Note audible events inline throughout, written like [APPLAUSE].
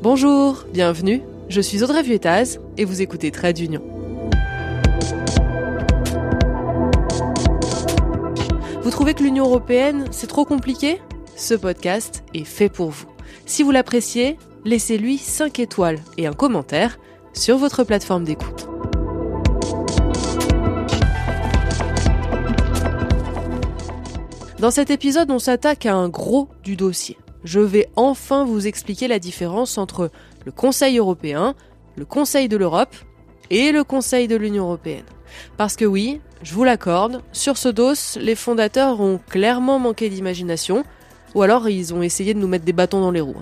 Bonjour, bienvenue, je suis Audrey Vuettaz et vous écoutez Trade d'Union. Vous trouvez que l'Union européenne, c'est trop compliqué? Ce podcast est fait pour vous. Si vous l'appréciez, laissez-lui 5 étoiles et un commentaire sur votre plateforme d'écoute. Dans cet épisode, on s'attaque à un gros du dossier je vais enfin vous expliquer la différence entre le Conseil européen, le Conseil de l'Europe et le Conseil de l'Union européenne. Parce que oui, je vous l'accorde, sur ce dos, les fondateurs ont clairement manqué d'imagination, ou alors ils ont essayé de nous mettre des bâtons dans les roues.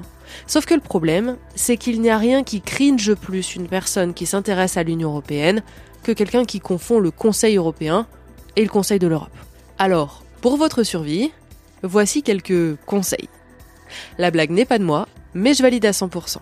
Sauf que le problème, c'est qu'il n'y a rien qui cringe plus une personne qui s'intéresse à l'Union européenne que quelqu'un qui confond le Conseil européen et le Conseil de l'Europe. Alors, pour votre survie, voici quelques conseils. La blague n'est pas de moi, mais je valide à 100%.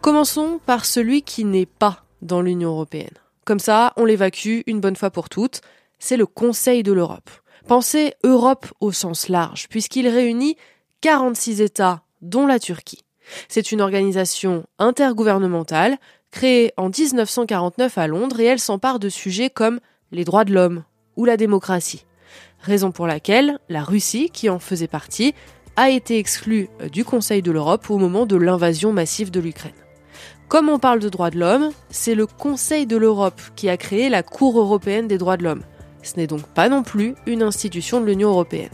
Commençons par celui qui n'est pas dans l'Union européenne. Comme ça, on l'évacue une bonne fois pour toutes. C'est le Conseil de l'Europe. Pensez Europe au sens large, puisqu'il réunit 46 États, dont la Turquie. C'est une organisation intergouvernementale créée en 1949 à Londres et elle s'empare de sujets comme les droits de l'homme ou la démocratie raison pour laquelle la Russie, qui en faisait partie, a été exclue euh, du Conseil de l'Europe au moment de l'invasion massive de l'Ukraine. Comme on parle de droits de l'homme, c'est le Conseil de l'Europe qui a créé la Cour européenne des droits de l'homme. Ce n'est donc pas non plus une institution de l'Union européenne.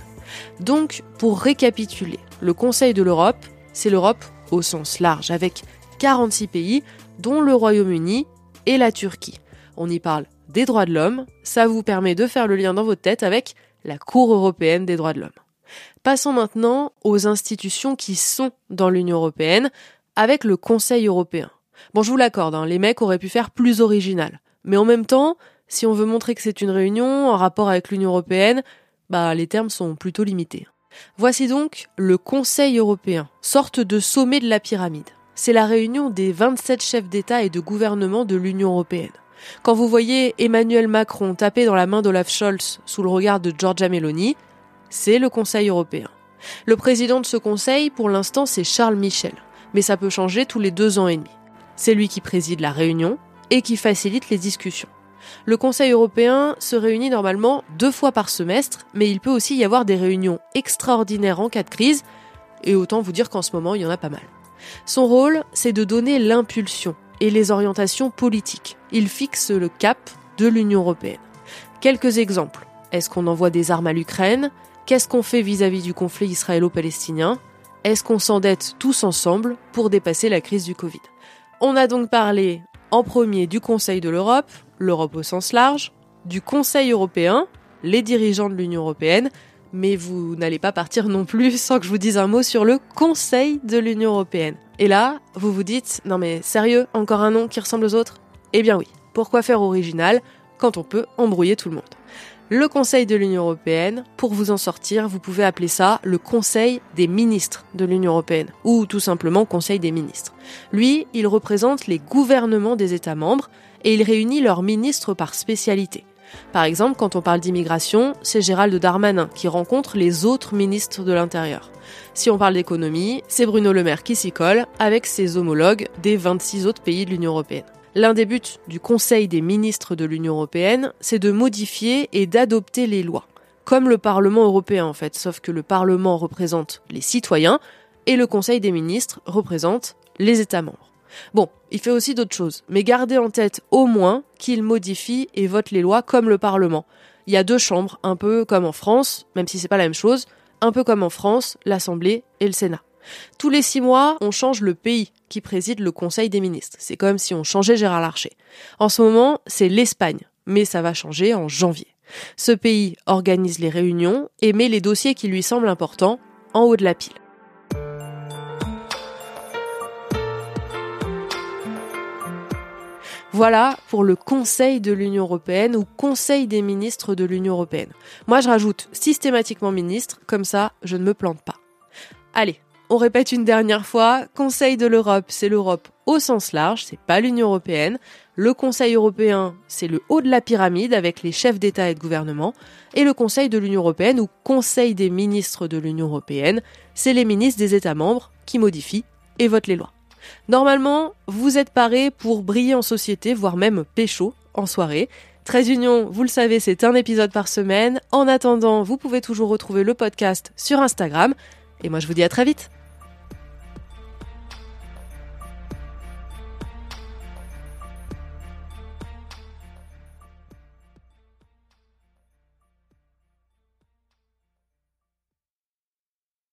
Donc, pour récapituler, le Conseil de l'Europe, c'est l'Europe au sens large, avec 46 pays, dont le Royaume-Uni et la Turquie. On y parle des droits de l'homme, ça vous permet de faire le lien dans votre tête avec la Cour européenne des droits de l'homme. Passons maintenant aux institutions qui sont dans l'Union européenne, avec le Conseil européen. Bon, je vous l'accorde, hein, les mecs auraient pu faire plus original. Mais en même temps, si on veut montrer que c'est une réunion en rapport avec l'Union européenne, bah les termes sont plutôt limités. Voici donc le Conseil européen, sorte de sommet de la pyramide. C'est la réunion des 27 chefs d'État et de gouvernement de l'Union européenne. Quand vous voyez Emmanuel Macron taper dans la main d'Olaf Scholz sous le regard de Giorgia Meloni, c'est le Conseil européen. Le président de ce Conseil, pour l'instant, c'est Charles Michel, mais ça peut changer tous les deux ans et demi. C'est lui qui préside la réunion et qui facilite les discussions. Le Conseil européen se réunit normalement deux fois par semestre, mais il peut aussi y avoir des réunions extraordinaires en cas de crise, et autant vous dire qu'en ce moment, il y en a pas mal. Son rôle, c'est de donner l'impulsion et les orientations politiques. Il fixe le cap de l'Union européenne. Quelques exemples. Est-ce qu'on envoie des armes à l'Ukraine? Qu'est-ce qu'on fait vis-à-vis du conflit israélo-palestinien? Est-ce qu'on s'endette tous ensemble pour dépasser la crise du Covid? On a donc parlé en premier du Conseil de l'Europe, l'Europe au sens large, du Conseil européen, les dirigeants de l'Union européenne, mais vous n'allez pas partir non plus [LAUGHS] sans que je vous dise un mot sur le Conseil de l'Union européenne. Et là, vous vous dites, non mais sérieux, encore un nom qui ressemble aux autres? Eh bien oui, pourquoi faire original quand on peut embrouiller tout le monde? Le Conseil de l'Union européenne, pour vous en sortir, vous pouvez appeler ça le Conseil des ministres de l'Union européenne, ou tout simplement Conseil des ministres. Lui, il représente les gouvernements des États membres et il réunit leurs ministres par spécialité. Par exemple, quand on parle d'immigration, c'est Gérald Darmanin qui rencontre les autres ministres de l'Intérieur. Si on parle d'économie, c'est Bruno Le Maire qui s'y colle avec ses homologues des 26 autres pays de l'Union européenne. L'un des buts du Conseil des ministres de l'Union européenne, c'est de modifier et d'adopter les lois. Comme le Parlement européen en fait, sauf que le Parlement représente les citoyens et le Conseil des ministres représente les États membres. Bon, il fait aussi d'autres choses, mais gardez en tête au moins qu'il modifie et vote les lois comme le Parlement. Il y a deux chambres, un peu comme en France, même si c'est pas la même chose, un peu comme en France, l'Assemblée et le Sénat. Tous les six mois, on change le pays qui préside le Conseil des ministres. C'est comme si on changeait Gérard Larcher. En ce moment, c'est l'Espagne, mais ça va changer en janvier. Ce pays organise les réunions et met les dossiers qui lui semblent importants en haut de la pile. Voilà pour le Conseil de l'Union européenne ou Conseil des ministres de l'Union européenne. Moi, je rajoute systématiquement ministre, comme ça, je ne me plante pas. Allez, on répète une dernière fois, Conseil de l'Europe, c'est l'Europe au sens large, c'est pas l'Union européenne. Le Conseil européen, c'est le haut de la pyramide avec les chefs d'État et de gouvernement. Et le Conseil de l'Union européenne ou Conseil des ministres de l'Union européenne, c'est les ministres des États membres qui modifient et votent les lois. Normalement, vous êtes paré pour briller en société, voire même pécho en soirée. 13 Union, vous le savez, c'est un épisode par semaine. En attendant, vous pouvez toujours retrouver le podcast sur Instagram. Et moi, je vous dis à très vite.